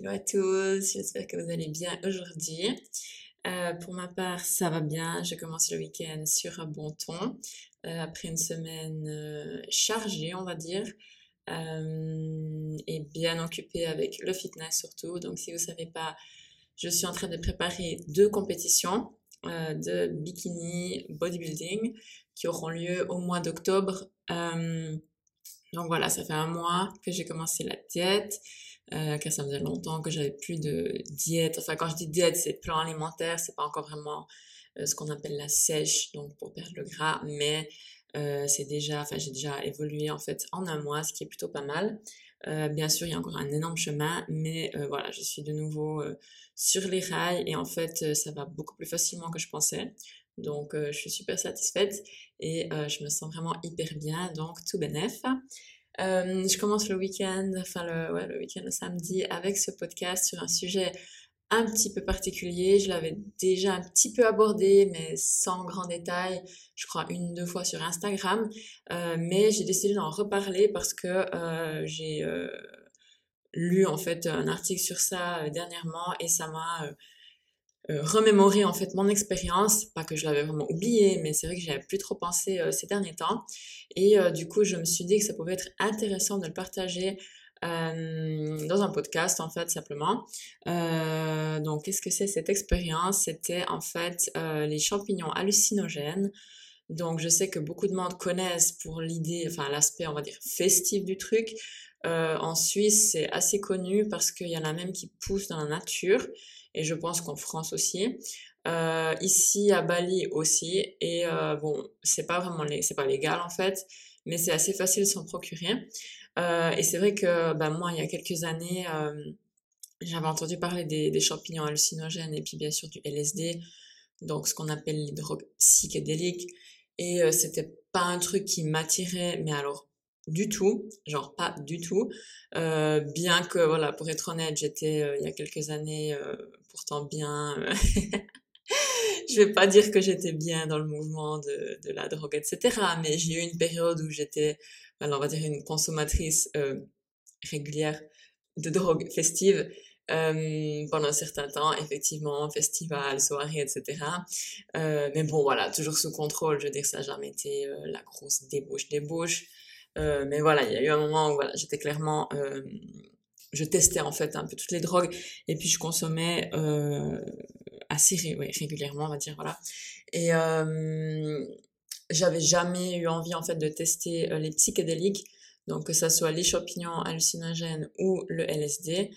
Hello à tous, j'espère que vous allez bien aujourd'hui. Euh, pour ma part, ça va bien. Je commence le week-end sur un bon ton, euh, après une semaine euh, chargée, on va dire, et bien occupée avec le fitness surtout. Donc, si vous savez pas, je suis en train de préparer deux compétitions de bikini bodybuilding qui auront lieu au mois d'octobre. donc voilà, ça fait un mois que j'ai commencé la diète euh, car ça faisait longtemps que j'avais plus de diète. Enfin, quand je dis diète, c'est plan alimentaire, c'est pas encore vraiment euh, ce qu'on appelle la sèche, donc pour perdre le gras, mais euh, c'est déjà, enfin, j'ai déjà évolué en fait en un mois, ce qui est plutôt pas mal. Euh, bien sûr, il y a encore un énorme chemin, mais voilà, je suis de nouveau sur les rails et en fait, ça va beaucoup plus facilement que je pensais. Donc, je suis super satisfaite et je me sens vraiment hyper bien, donc tout bénef. Euh, je commence le week-end, enfin le, week-end, le samedi, avec ce podcast sur un sujet un petit peu particulier. Je l'avais déjà un petit peu abordé, mais sans grand détail, je crois une deux fois sur Instagram. Euh, mais j'ai décidé d'en reparler parce que euh, j'ai lu en fait un article sur ça dernièrement et ça m'a euh, remémorer en fait mon expérience, pas que je l'avais vraiment oublié, mais c'est vrai que j'avais plus trop pensé euh, ces derniers temps. Et euh, du coup, je me suis dit que ça pouvait être intéressant de le partager dans un podcast en fait simplement. donc, qu'est-ce que c'est cette expérience? C'était en fait les champignons hallucinogènes. Donc, je sais que beaucoup de monde connaissent pour l'idée, enfin l'aspect on va dire festif du truc. En Suisse, c'est assez connu parce qu'il y en a même qui poussent dans la nature et je pense qu'en France aussi. Euh, ici à Bali aussi et euh, bon c'est pas vraiment c'est pas légal en fait mais c'est assez facile de s'en procurer euh, et c'est vrai que bah, moi il y a quelques années euh, j'avais entendu parler des, des, champignons hallucinogènes et puis bien sûr du LSD donc ce qu'on appelle les drogues psychédéliques et euh, c'était pas un truc qui m'attirait mais alors du tout, genre pas du tout. Euh, bien que, voilà, pour être honnête, j'étais euh, il y a quelques années euh, pourtant bien... Je vais pas dire que j'étais bien dans le mouvement de, la drogue, etc. Mais j'ai eu une période où j'étais, on va dire, une consommatrice régulière de drogue festive. Pendant un certain temps, effectivement, festival, soirée, etc. Mais bon, voilà, toujours sous contrôle. Je veux dire, ça jamais été la grosse débauche-débauche. Euh, mais voilà, il y a eu un moment où voilà, j'étais clairement, euh, je testais en fait un peu toutes les drogues et puis je consommais euh, assez régulièrement, on va dire voilà. Et j'avais jamais eu envie en fait de tester les psychédéliques, donc que ça soit les champignons hallucinogènes ou le LSD.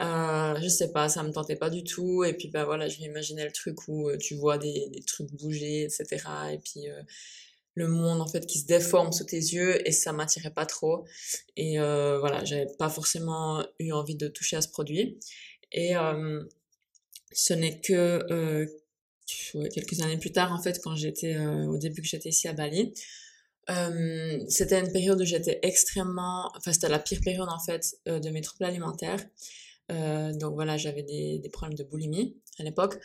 Euh, je sais pas, ça me tentait pas du tout. Et puis bah voilà, je m'imaginais le truc où tu vois des, trucs bouger, etc. Et puis le monde en fait qui se déforme sous tes yeux et ça m'attirait pas trop. Et euh, voilà j'avais pas forcément eu envie de toucher à ce produit. Et euh, ce n'est que euh, quelques années plus tard en fait quand j'étais euh, au début que j'étais ici à Bali euh, c'était une période où j'étais extrêmement enfin c'était la pire période en fait euh, de mes troubles alimentaires. Donc voilà j'avais des, des problèmes de boulimie à l'époque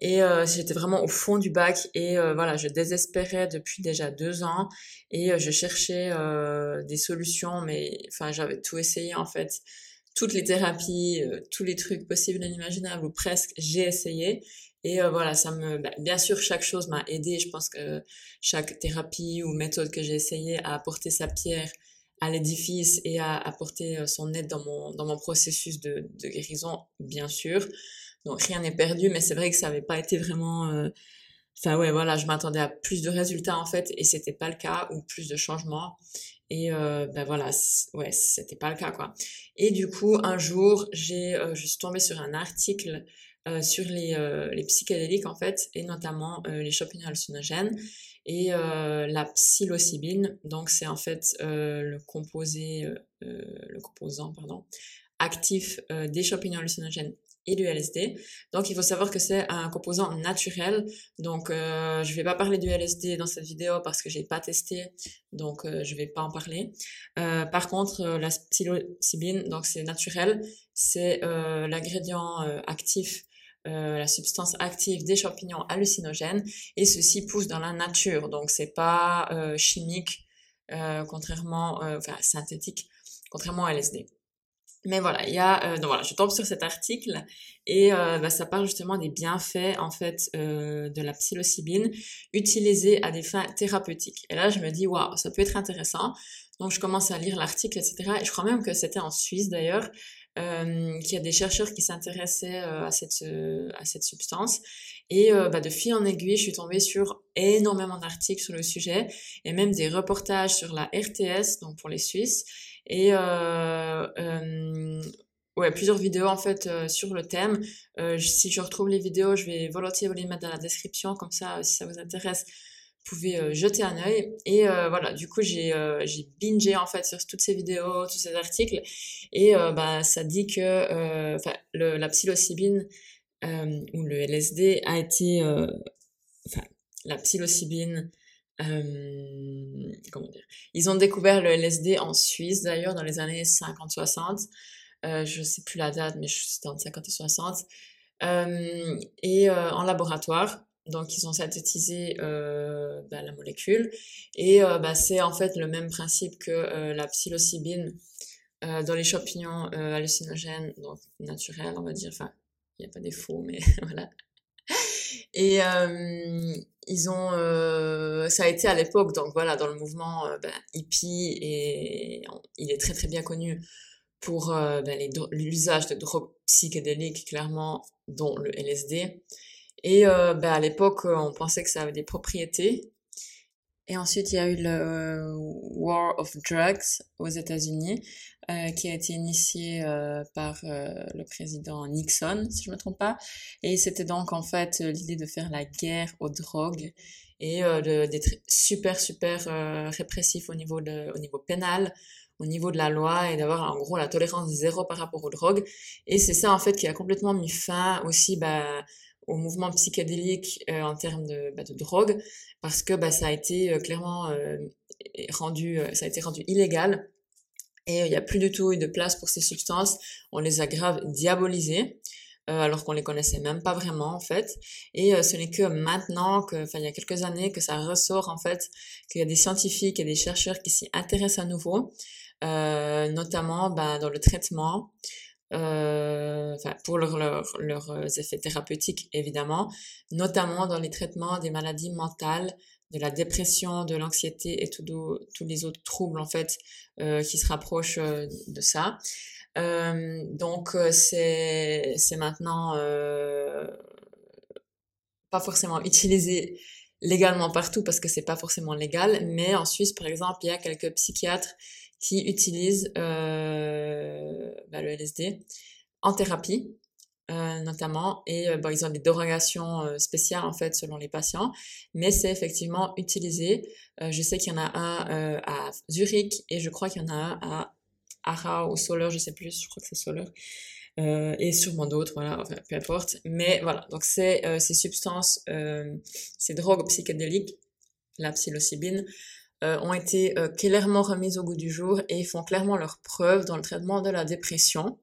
et euh, j'étais vraiment au fond du bac et euh, voilà, je désespérais depuis déjà deux ans et euh, je cherchais euh, des solutions, mais enfin j'avais tout essayé en fait, toutes les thérapies, euh, tous les trucs possibles et inimaginables ou presque, j'ai essayé. Et euh, voilà, ça me, bah, bien sûr, chaque chose m'a aidé. Je pense que chaque thérapie ou méthode que j'ai essayé a apporté sa pierre à l'édifice et a apporté son aide dans mon dans mon processus de, de guérison, bien sûr. Donc rien n'est perdu, mais c'est vrai que ça n'avait pas été vraiment. Euh... Enfin ouais, voilà, je m'attendais à plus de résultats en fait, et c'était pas le cas, ou plus de changements. Et euh, ben voilà, ouais, c'était pas le cas quoi. Et du coup, un jour, j'ai, euh, je suis tombée sur un article euh, sur les, euh, les psychédéliques en fait, et notamment euh, les champignons hallucinogènes et euh, la psilocybine. Donc c'est en fait le composé, le composant pardon, actif des champignons hallucinogènes et du LSD. Donc il faut savoir que c'est un composant naturel. Donc euh, je vais pas parler du LSD dans cette vidéo parce que j'ai pas testé, donc euh, je vais pas en parler. Euh, par contre euh, la psilocybine, donc c'est naturel, c'est euh, l'ingrédient euh, actif. la substance active des champignons hallucinogènes et ceci pousse dans la nature donc c'est pas chimique contrairement enfin synthétique contrairement à LSD Mais voilà, il y a euh, donc voilà, je tombe sur cet article et euh, bah, ça parle justement des bienfaits en fait euh, de la psilocybine utilisée à des fins thérapeutiques. Et là, je me dis waouh, ça peut être intéressant. Donc je commence à lire l'article, etc. Et je crois même que c'était en Suisse d'ailleurs euh, qu'il y a des chercheurs qui s'intéressaient euh, à cette euh, à cette substance. Et bah, de fil en aiguille, je suis tombée sur énormément d'articles sur le sujet et même des reportages sur la RTS, donc pour les Suisses et euh, euh, ouais, plusieurs vidéos en fait euh, sur le thème. Euh, si je retrouve les vidéos, je vais volontiers vous les mettre dans la description, comme ça, si ça vous intéresse, vous pouvez jeter un œil. Et voilà, du coup, j'ai j'ai bingé en fait sur toutes ces vidéos, tous ces articles, et bah ça dit que enfin la psilocybine ou le LSD a été, enfin la psilocybine euh, Ils ont découvert le LSD en Suisse d'ailleurs dans les années 50-60. Euh, je sais plus la date, mais c'était entre 50 et 60. Euh, et euh, en laboratoire, donc ils ont synthétisé bah, la molécule et bah, c'est en fait le même principe que la psilocybine dans les champignons hallucinogènes, donc naturels, on va dire. Enfin, il n'y a pas des faux, mais voilà. Et euh, ils ont, euh, ça a été à l'époque, donc voilà, dans le mouvement euh, ben, hippie, et il est très très bien connu pour euh, ben, l'usage de drogues psychédéliques, clairement, dont le LSD. Et euh, ben, à l'époque, on pensait que ça avait des propriétés. Et ensuite, il y a eu le War of Drugs aux États-Unis, euh, qui a été initié euh, par euh, le président Nixon, si je me trompe pas. Et c'était donc en fait l'idée de faire la guerre aux drogues et d'être super super répressif au niveau au niveau pénal, au niveau de la loi et d'avoir en gros la tolérance zéro par rapport aux drogues. Et c'est ça en fait qui a complètement mis fin aussi bah, au mouvement psychédélique en termes de, bah, de drogue parce que bah, ça a été clairement rendu, ça a été rendu illégal et il n'y a plus du tout eu de place pour ces substances. On les a grave diabolisées. Euh, alors qu'on les connaissait même pas vraiment en fait. Et euh, ce n'est que maintenant, que, enfin il y a quelques années, que ça ressort en fait qu'il y a des scientifiques et des chercheurs qui s'y intéressent à nouveau, euh, notamment bah, dans le traitement, euh, pour leur, leurs effets thérapeutiques évidemment, notamment dans les traitements des maladies mentales, de la dépression, de l'anxiété et tous les autres troubles en fait euh, qui se rapprochent euh, de ça. Euh, donc c'est maintenant pas forcément utilisé légalement partout parce que c'est pas forcément légal, mais en Suisse par exemple il y a quelques psychiatres qui utilisent bah, le LSD en thérapie euh, notamment. Et euh, bon, ils ont des dérogations euh, spéciales en fait selon les patients. Mais c'est effectivement utilisé. Je sais qu'il y en a un à Zurich et je crois qu'il y en a un à Ara ou Soler je sais plus je crois que c'est Soler et sûrement d'autres voilà enfin, peu importe. Mais voilà donc c'est ces substances ces drogues psychédéliques la psilocybine ont été clairement remises au goût du jour et font clairement leur preuve dans le traitement de la dépression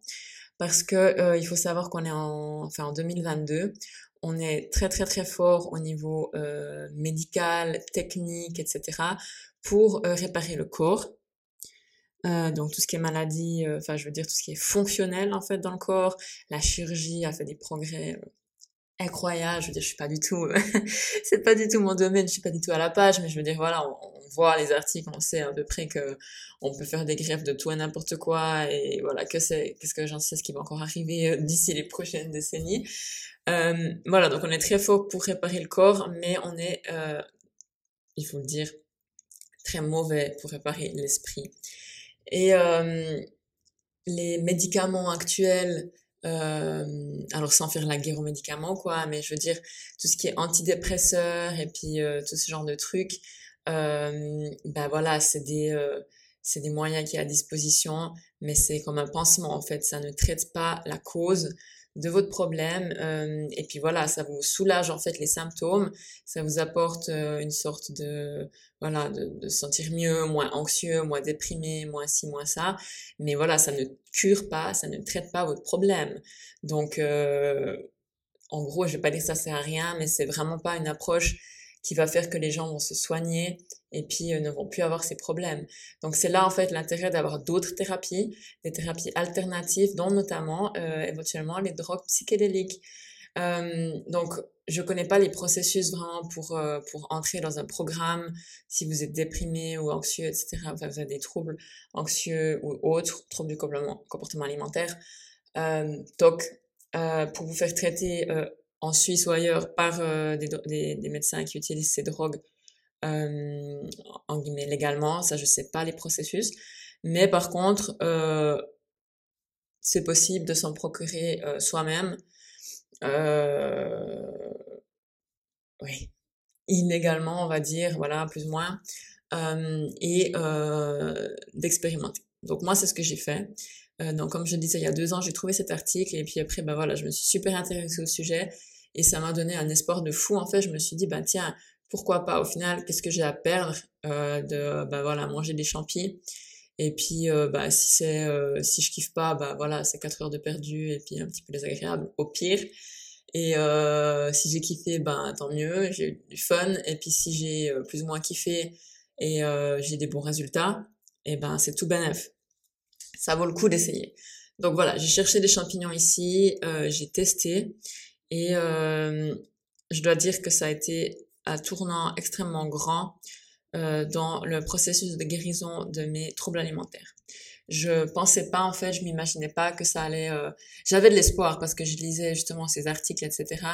parce que euh, il faut savoir qu'on est en, enfin en 2022, on est très très très fort au niveau euh, médical, technique, etc. pour euh, réparer le corps. Euh, donc tout ce qui est maladie, euh, enfin je veux dire tout ce qui est fonctionnel en fait dans le corps, la chirurgie a fait des progrès incroyables. Je veux dire, je suis pas du tout, c'est pas du tout mon domaine, je suis pas du tout à la page, mais je veux dire voilà, on, voit les articles, on sait à peu près que on peut faire des greffes de tout et n'importe quoi et voilà que c'est qu'est-ce que j'en sais ce qui va encore arriver euh, d'ici les prochaines décennies. Euh, voilà, donc on est très fort pour réparer le corps, mais on est, euh, il faut le dire, très mauvais pour réparer l'esprit. Et euh, les médicaments actuels, euh, alors sans faire la guerre aux médicaments quoi, mais je veux dire tout ce qui est antidépresseur et puis euh, tout ce genre de trucs, euh, ben voilà, c'est des, euh, c'est des moyens qui sont à disposition, mais c'est comme un pansement en fait. Ça ne traite pas la cause de votre problème euh, et puis voilà, ça vous soulage en fait les symptômes, ça vous apporte euh, une sorte de voilà de, de sentir mieux, moins anxieux, moins déprimé, moins ci, moins ça, mais voilà, ça ne cure pas, ça ne traite pas votre problème. Donc euh, en gros, je vais pas dire que ça sert à rien, mais c'est vraiment pas une approche qui va faire que les gens vont se soigner et puis euh, ne vont plus avoir ces problèmes. Donc c'est là en fait l'intérêt d'avoir d'autres thérapies, des thérapies alternatives, dont notamment euh, éventuellement les drogues psychédéliques. Euh, donc je connais pas les processus vraiment pour euh, pour entrer dans un programme si vous êtes déprimé ou anxieux, etc. Enfin, vous avez des troubles anxieux ou autres, troubles du comportement, alimentaire. Euh, donc pour vous faire traiter en Suisse ou ailleurs par des, des, des médecins qui utilisent ces drogues euh, en guillemets légalement, ça je sais pas les processus, mais par contre euh, c'est possible de s'en procurer euh, soi-même, euh, oui, illégalement on va dire, voilà plus ou moins, euh, et d'expérimenter. Donc moi c'est ce que j'ai fait. Donc comme je disais il y a deux ans j'ai trouvé cet article et puis après ben voilà je me suis super intéressée au sujet et ça m'a donné un espoir de fou en fait. Je me suis dit ben tiens pourquoi pas? Au final qu'est-ce que j'ai à perdre euh, de bah voilà manger des champis? Et puis euh, bah si c'est euh, si je kiffe pas bah voilà c'est quatre heures de perdu et puis un petit peu désagréable au pire. Et euh, si j'ai kiffé ben tant mieux j'ai eu du fun. Et puis si j'ai euh, plus ou moins kiffé et j'ai des bons résultats et ben c'est tout bénef ça vaut le coup d'essayer donc voilà j'ai cherché des champignons ici j'ai testé et je dois dire que ça a été un tournant extrêmement grand euh, dans le processus de guérison de mes troubles alimentaires. Je pensais pas, en fait, je m'imaginais pas que ça allait... Euh... J'avais de l'espoir parce que je lisais justement ces articles, etc.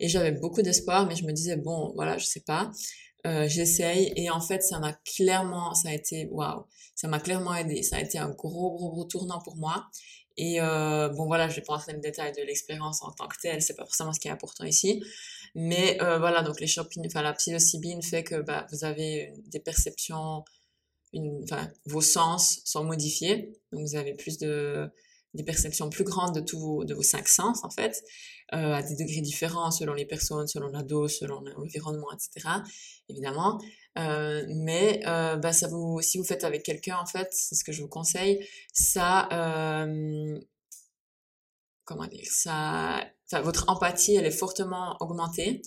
Et j'avais beaucoup d'espoir, mais je me disais, bon, voilà, je sais pas. Euh, j'essaye et en fait ça m'a clairement ça a été waouh ça m'a clairement aidé. Ça a été un gros gros gros tournant pour moi. Et euh, bon voilà je vais pas entrer le détail de l'expérience en tant que telle c'est pas forcément ce qui est important ici. Mais euh, voilà, donc les champignons, enfin la psilocybine fait que bah, vous avez des perceptions, une, enfin vos sens sont modifiés, donc vous avez plus de des perceptions plus grandes de tous vos, de vos cinq sens en fait, euh, à des degrés différents selon les personnes, selon la dose, selon l'environnement, etc. Évidemment, euh, mais euh, bah, ça vous, si vous faites avec quelqu'un en fait, c'est ce que je vous conseille, ça euh, comment dire, ça, enfin, votre empathie, elle est fortement augmentée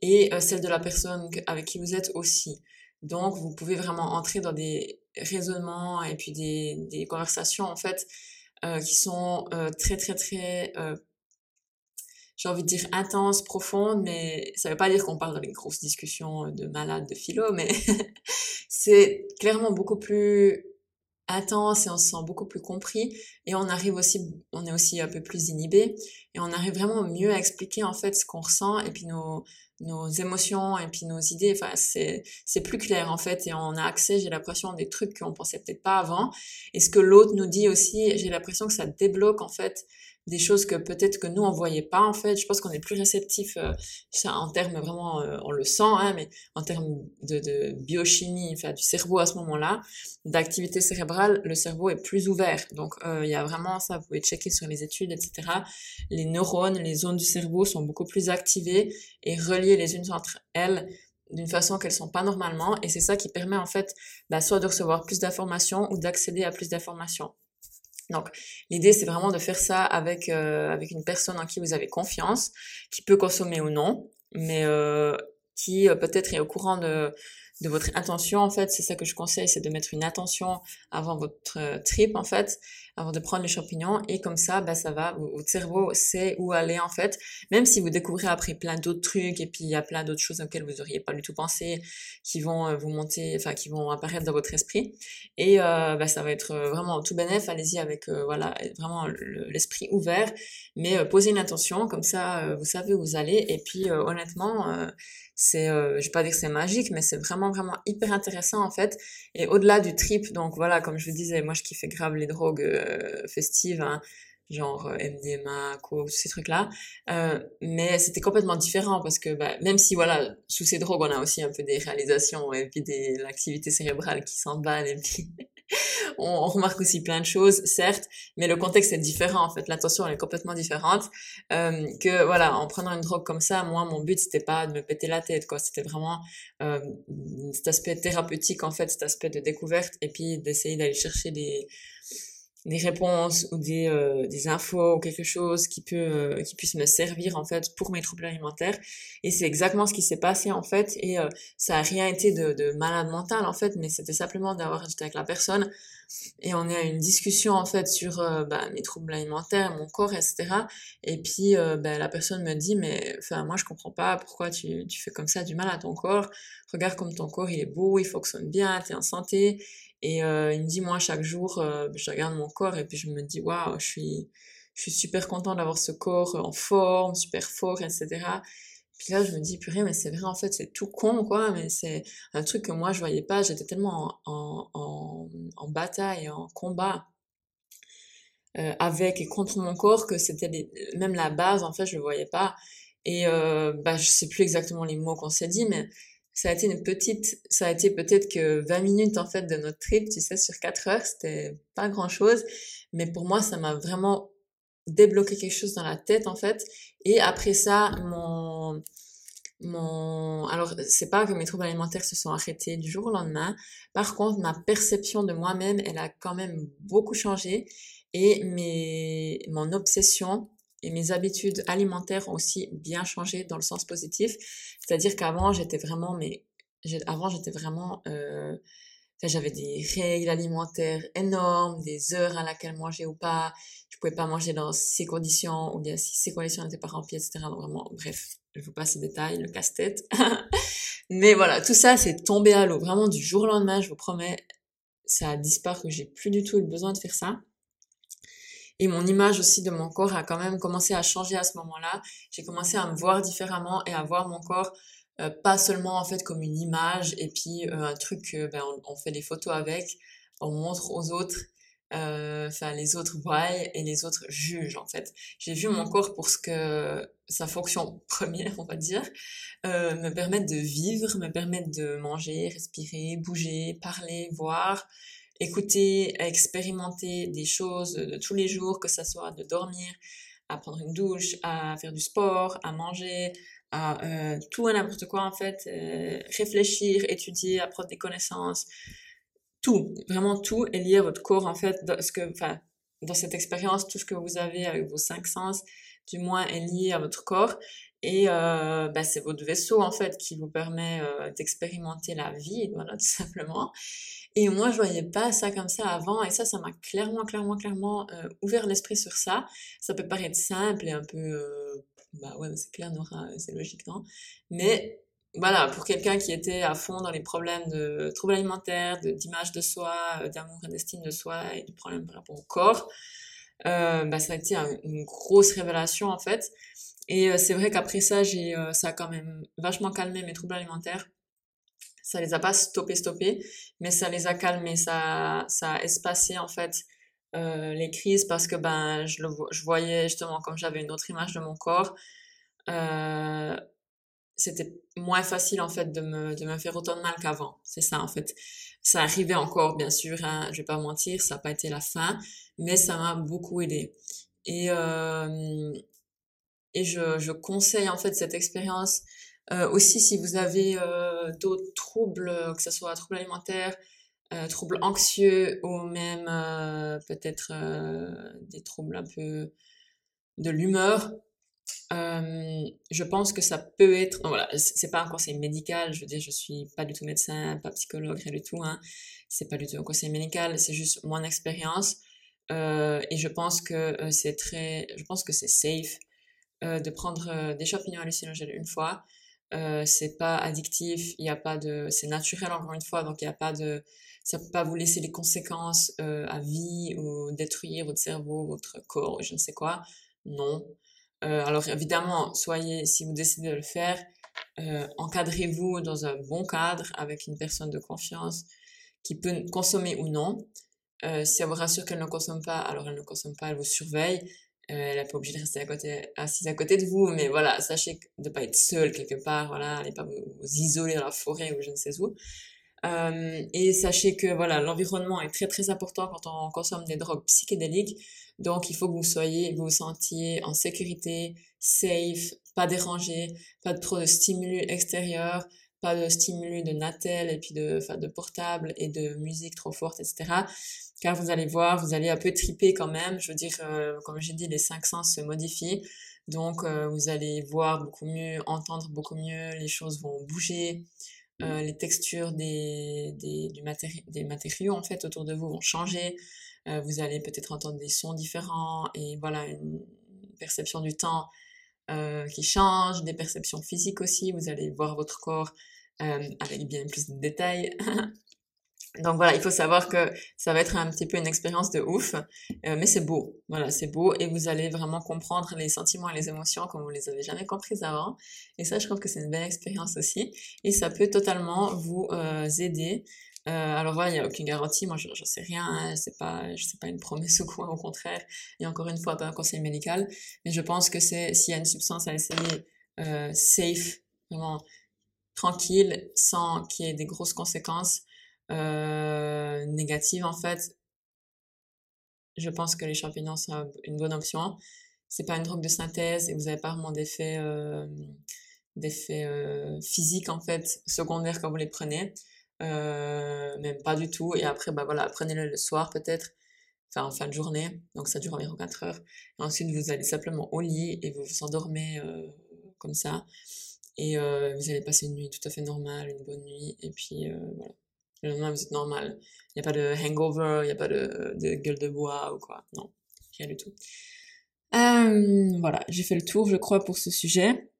et euh, celle de la personne avec qui vous êtes aussi. Donc, vous pouvez vraiment entrer dans des raisonnements et puis des, des conversations, en fait, euh, qui sont très, très, très, j'ai envie de dire intenses, profondes, mais ça veut pas dire qu'on parle dans les grosses discussions de malades, de philo, mais c'est clairement beaucoup plus intense et on se sent beaucoup plus compris. Et on arrive aussi on est aussi un peu plus inhibé et on arrive vraiment mieux à expliquer en fait ce qu'on ressent et puis nos nos émotions et puis nos idées. Enfin c'est c'est plus clair en fait et on a accès j'ai l'impression des trucs qu'on pensait peut-être pas avant. Et ce que l'autre nous dit aussi j'ai l'impression que ça débloque en fait des choses que peut-être que nous on voyait pas en fait. Je pense qu'on est plus réceptif euh, ça, en termes vraiment, euh, on le sent, hein, mais en termes de, de biochimie, enfin du cerveau à ce moment-là, d'activité cérébrale, le cerveau est plus ouvert. Donc euh, il y a vraiment ça, vous pouvez checker sur les études, etc. Les neurones, les zones du cerveau sont beaucoup plus activées et reliées les unes entre elles d'une façon qu'elles sont pas normalement et c'est ça qui permet en fait bah, soit de recevoir plus d'informations ou d'accéder à plus d'informations. Donc, l'idée, c'est vraiment de faire ça avec euh, avec une personne en qui vous avez confiance, qui peut consommer ou non, mais euh, qui euh, peut-être est au courant de de votre intention en fait. C'est ça que je conseille c'est de mettre une attention avant votre euh, trip en fait avant de prendre les champignons et comme ça bah ça va votre cerveau sait où aller en fait. Même si vous découvrez après plein d'autres trucs et puis il y a plein d'autres choses auxquelles vous auriez pas du tout pensé qui vont euh, vous monter enfin qui vont apparaître dans votre esprit. Et euh, bah, ça va être euh, vraiment tout bénéf allez-y avec voilà vraiment l'esprit ouvert. Mais posez une intention comme ça vous savez où vous allez. Et puis honnêtement c'est euh, je vais pas dire que c'est magique mais c'est vraiment vraiment hyper intéressant en fait. Et au-delà du trip donc voilà comme je vous disais moi je kiffais grave les drogues euh, festives hein, genre euh, MDMA quoi tous ces trucs là euh, mais c'était complètement différent parce que bah, même si voilà sous ces drogues on a aussi un peu des réalisations et puis des l'activité cérébrale qui s'emballe et puis on, remarque aussi plein de choses, certes, mais le contexte est différent en fait. L'intention elle est complètement différente. Euh, que voilà, en prenant une drogue comme ça, moi mon but c'était pas de me péter la tête quoi. C'était vraiment euh, cet aspect thérapeutique en fait, cet aspect de découverte et puis d'essayer d'aller chercher des des réponses ou des, euh, des infos ou quelque chose qui peut euh, qui puisse me servir en fait pour mes troubles alimentaires. Et c'est exactement ce qui s'est passé en fait. Et euh, ça a rien été de, de malade mental en fait mais c'était simplement d'avoir été avec la personne. Et on est à une discussion en fait sur bah, mes troubles alimentaires mon corps etc et puis bah, la personne me dit mais enfin moi je comprends pas pourquoi tu, tu fais comme ça du mal à ton corps. Regarde comme ton corps il est beau il fonctionne bien t'es en santé et euh, il me dit, moi, chaque jour, euh, je regarde mon corps et puis je me dis, waouh, je suis, je suis super content d'avoir ce corps en forme, super fort, etc. Puis là, je me dis, purée, mais c'est vrai, en fait, c'est tout con, quoi, mais c'est un truc que moi, je voyais pas. J'étais tellement en, en, en, bataille, en combat euh, avec et contre mon corps que c'était même la base, en fait, je le voyais pas. Et euh, bah, je sais plus exactement les mots qu'on s'est dit, mais ça a été une petite, ça a été peut-être que 20 minutes en fait de notre trip, tu sais, sur 4 heures, c'était pas grand chose, mais pour moi, ça m'a vraiment débloqué quelque chose dans la tête en fait. Et après ça, mon, mon, alors c'est pas que mes troubles alimentaires se sont arrêtés du jour au lendemain. Par contre, ma perception de moi-même, elle a quand même beaucoup changé et mes, mon obsession et mes habitudes alimentaires ont aussi bien changé dans le sens positif. C'est-à-dire qu'avant, j'étais vraiment, mais avant, j'étais vraiment, euh, j'avais des règles alimentaires énormes, des heures à laquelle manger ou pas. Je pouvais pas manger dans ces conditions, ou bien si ces conditions n'étaient pas remplies, etc. Donc vraiment, bref, je vous passe ces détails, le casse-tête. mais voilà, tout ça, c'est tombé à l'eau. Vraiment, du jour au lendemain, je vous promets, ça a disparu. J'ai plus du tout eu besoin de faire ça. Et mon image aussi de mon corps a quand même commencé à changer à ce moment-là. J'ai commencé à me voir différemment et à voir mon corps euh, pas seulement en fait comme une image et puis euh, un truc, ben, on, fait des photos avec, on montre aux autres, euh, enfin les autres voient et les autres jugent en fait. J'ai vu mon corps pour ce que sa fonction première, on va dire, me permettre de vivre, me permettre de manger, respirer, bouger, parler, voir écouter, expérimenter des choses de tous les jours, que ça soit de dormir, à prendre une douche, à faire du sport, à manger, à euh, tout et n'importe quoi en fait, euh, réfléchir, étudier, apprendre des connaissances, tout, vraiment tout est lié à votre corps en fait, dans, cette expérience, tout ce que vous avez avec vos cinq sens, du moins est lié à votre corps. Et euh, bah, c'est votre vaisseau en fait qui vous permet euh, d'expérimenter la vie, voilà tout simplement. Et moi, je voyais pas ça comme ça avant, et ça, ça m'a clairement, clairement, clairement euh, ouvert l'esprit sur ça. Ça peut paraître simple et un peu, euh, bah ouais, c'est clair, Nora, c'est logique, non? Mais voilà, pour quelqu'un qui était à fond dans les problèmes de troubles alimentaires, d'image de, soi, euh, d'amour et d'estime de soi et du problème par rapport au corps, euh, bah ça a été une grosse révélation en fait. Et c'est vrai qu'après ça, j'ai, ça a quand même vachement calmé mes troubles alimentaires ça les a pas stoppés stoppés mais ça les a calmés ça ça a espacé en fait euh, les crises parce que ben je le je voyais justement comme j'avais une autre image de mon corps euh, c'était moins facile en fait de me de me faire autant de mal qu'avant. C'est ça en fait. Ça arrivait encore bien sûr hein, je vais pas mentir ça n'a pas été la fin mais ça m'a beaucoup aidé et euh, et je, je conseille en fait cette expérience euh, aussi, si vous avez euh, d'autres troubles, que ce soit troubles alimentaires, euh, troubles anxieux ou même euh, peut-être des troubles un peu de l'humeur, je pense que ça peut être, voilà, c'est pas un conseil médical, je veux dire, je suis pas du tout médecin, pas psychologue, rien du tout, hein. C'est pas du tout un conseil médical, c'est juste mon expérience. et je pense que c'est très, je pense que c'est safe de prendre des champignons hallucinogènes une fois, euh, c'est pas addictif, il y a pas de, c'est naturel encore une fois, donc il y a pas de, ça peut pas vous laisser les conséquences euh, à vie ou détruire votre cerveau, votre corps, je ne sais quoi. Non. Euh, alors évidemment, soyez, si vous décidez de le faire, euh, encadrez-vous dans un bon cadre avec une personne de confiance qui peut consommer ou non. Euh, si elle vous rassure qu'elle ne consomme pas, alors elle ne consomme pas, elle vous surveille. Euh, elle n'est pas obligée de rester à côté, assise à côté de vous, mais voilà, sachez de pas être seule quelque part, voilà, allez pas vous, isoler dans la forêt ou je ne sais où. Euh, et sachez que voilà, l'environnement est très très important quand on consomme des drogues psychédéliques. Donc il faut que vous soyez, vous vous sentiez en sécurité, safe, pas dérangé, pas trop de stimuli extérieurs, pas de stimulus de Natel et puis de, enfin, de portable et de musique trop forte, etc. Car vous allez voir, vous allez un peu triper quand même. Je veux dire, euh, comme j'ai dit, les cinq sens se modifient. Donc, euh, vous allez voir beaucoup mieux, entendre beaucoup mieux, les choses vont bouger, euh, les textures des, des, du matéri des matériaux, en fait, autour de vous vont changer. Vous allez peut-être entendre des sons différents et voilà, une perception du temps euh, qui change, des perceptions physiques aussi. Vous allez voir votre corps euh, avec bien plus de détails. Donc voilà, il faut savoir que ça va être un petit peu une expérience de ouf, euh, mais c'est beau. Voilà, c'est beau et vous allez vraiment comprendre les sentiments et les émotions comme vous les avez jamais comprises avant. Et ça, je trouve que c'est une belle expérience aussi. Et ça peut totalement vous euh, aider. Euh, alors voilà, il n'y a aucune garantie. Moi, je, je sais rien. Hein, c'est pas, je sais pas une promesse ou quoi. Au contraire, et encore une fois, pas un conseil médical. Mais je pense que c'est s'il y a une substance à essayer euh, safe, vraiment tranquille, sans qu'il y ait des grosses conséquences euh, négatives en fait, je pense que les champignons sont une bonne option. C'est pas une drogue de synthèse et vous n'avez pas vraiment d'effets euh, euh, physiques en fait secondaires quand vous les prenez, euh, même pas du tout. Et après bah voilà, prenez-le le soir peut-être, enfin en fin de journée, donc ça dure environ 4 heures. Et ensuite vous allez simplement au lit et vous vous endormez euh, comme ça et euh, vous allez passer une nuit tout à fait normale, une bonne nuit et puis voilà. Le lendemain, vous êtes normal. Il n'y a pas de hangover, il n'y a pas de, de, gueule de bois ou quoi. Non, rien du tout. Voilà, j'ai fait le tour, je crois, pour ce sujet.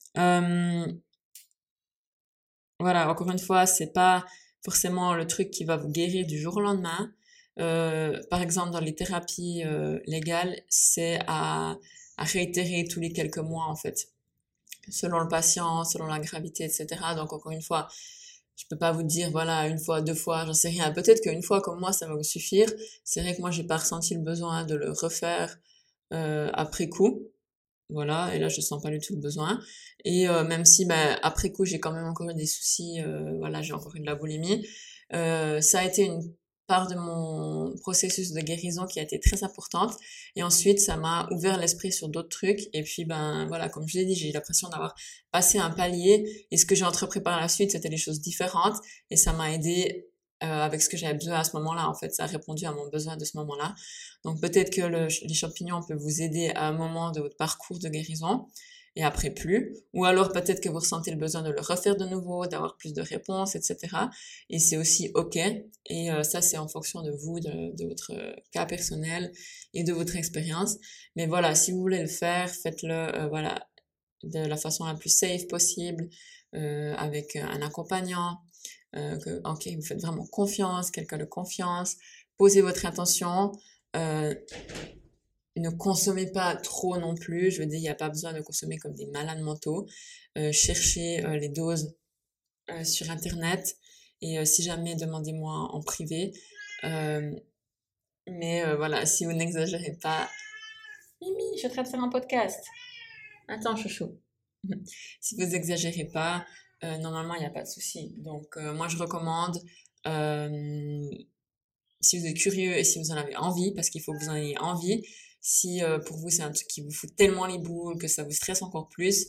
Voilà, encore une fois, c'est pas forcément le truc qui va vous guérir du jour au lendemain. Euh, par exemple, dans les thérapies euh, légales, c'est à, réitérer tous les quelques mois, en fait, selon le patient, selon la gravité, etc. Donc, encore une fois, je peux pas vous dire voilà une fois deux fois j'en sais rien peut-être qu'une fois comme moi ça va vous suffire c'est vrai que moi j'ai pas ressenti le besoin de le refaire euh, après coup voilà et là je sens pas du tout le besoin. Et euh, même si bah, après coup j'ai quand même encore eu des soucis euh, voilà j'ai encore eu de la boulimie euh, ça a été une part de mon processus de guérison qui a été très importante. Et ensuite ça m'a ouvert l'esprit sur d'autres trucs. Et puis ben voilà comme je l'ai dit j'ai eu l'impression d'avoir passé un palier. Et ce que j'ai entrepris par la suite c'était des choses différentes. Et ça m'a aidé avec ce que j'avais besoin à ce moment-là en fait ça a répondu à mon besoin de ce moment-là donc peut-être que le, les champignons peuvent vous aider à un moment de votre parcours de guérison et après plus. Ou alors peut-être que vous ressentez le besoin de le refaire de nouveau, d'avoir plus de réponses, etc. Et c'est aussi OK. Et euh, ça, c'est en fonction de vous, de, de, votre cas personnel et de votre expérience. Mais voilà, si vous voulez le faire, faites-le euh, voilà, de la façon la plus safe possible, euh, avec un accompagnant. Euh, que, ok, vous faites vraiment confiance, quelqu'un de confiance. Posez votre intention. Euh, ne consommez pas trop non plus. Je veux dire, il n'y a pas besoin de consommer comme des malades mentaux. Euh, cherchez euh, les doses sur Internet. Et si jamais, demandez-moi en privé. Mais voilà, si vous n'exagérez pas... Mimi, je suis en train de faire un podcast. Attends, chouchou. si vous n'exagérez pas, normalement, il n'y a pas de souci. Donc, moi, je recommande si vous êtes curieux et si vous en avez envie, parce qu'il faut que vous en ayez envie, si euh, pour vous c'est un truc qui vous fout tellement les boules, que ça vous stresse encore plus,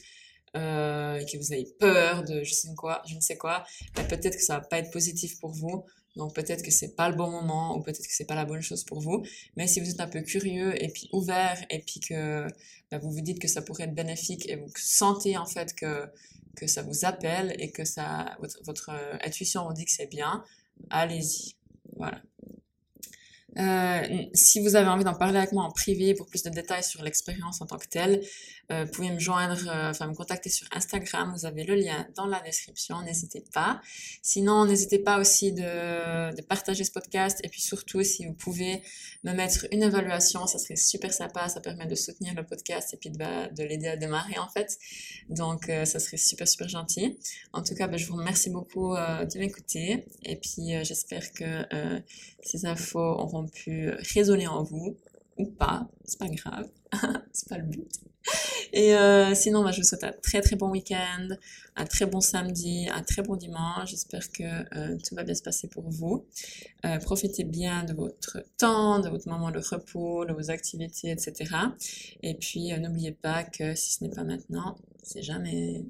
euh, et que vous avez peur de je sais quoi, je ne sais quoi, bah, peut-être que ça va pas être positif pour vous. Donc peut-être que c'est pas le bon moment ou peut-être que c'est pas la bonne chose pour vous. Mais si vous êtes un peu curieux et puis ouvert et puis que bah, vous vous dites que ça pourrait être bénéfique et vous sentez en fait que que ça vous appelle et que ça votre, votre euh, intuition vous dit que c'est bien, allez-y. Voilà. Euh, si vous avez envie d'en parler avec moi en privé pour plus de détails sur l'expérience en tant que telle, vous pouvez me joindre, euh, enfin me contacter sur Instagram. Vous avez le lien dans la description. N'hésitez pas. Sinon, n'hésitez pas aussi de, de, partager ce podcast et puis surtout si vous pouvez me mettre une évaluation, ça serait super sympa. Ça permet de soutenir le podcast et puis de, bah, de l'aider à démarrer en fait. Donc, euh, ça serait super super gentil. En tout cas, bah, je vous remercie beaucoup euh, de m'écouter et puis j'espère que ces infos auront pu résonner en vous ou pas, c'est pas grave, c'est pas le but. Et euh, sinon, bah, je vous souhaite un très très bon week-end, un très bon samedi, un très bon dimanche. J'espère que euh, tout va bien se passer pour vous. Euh, profitez bien de votre temps, de votre moment de repos, de vos activités, etc. Et puis, euh, n'oubliez pas que si ce n'est pas maintenant, c'est jamais.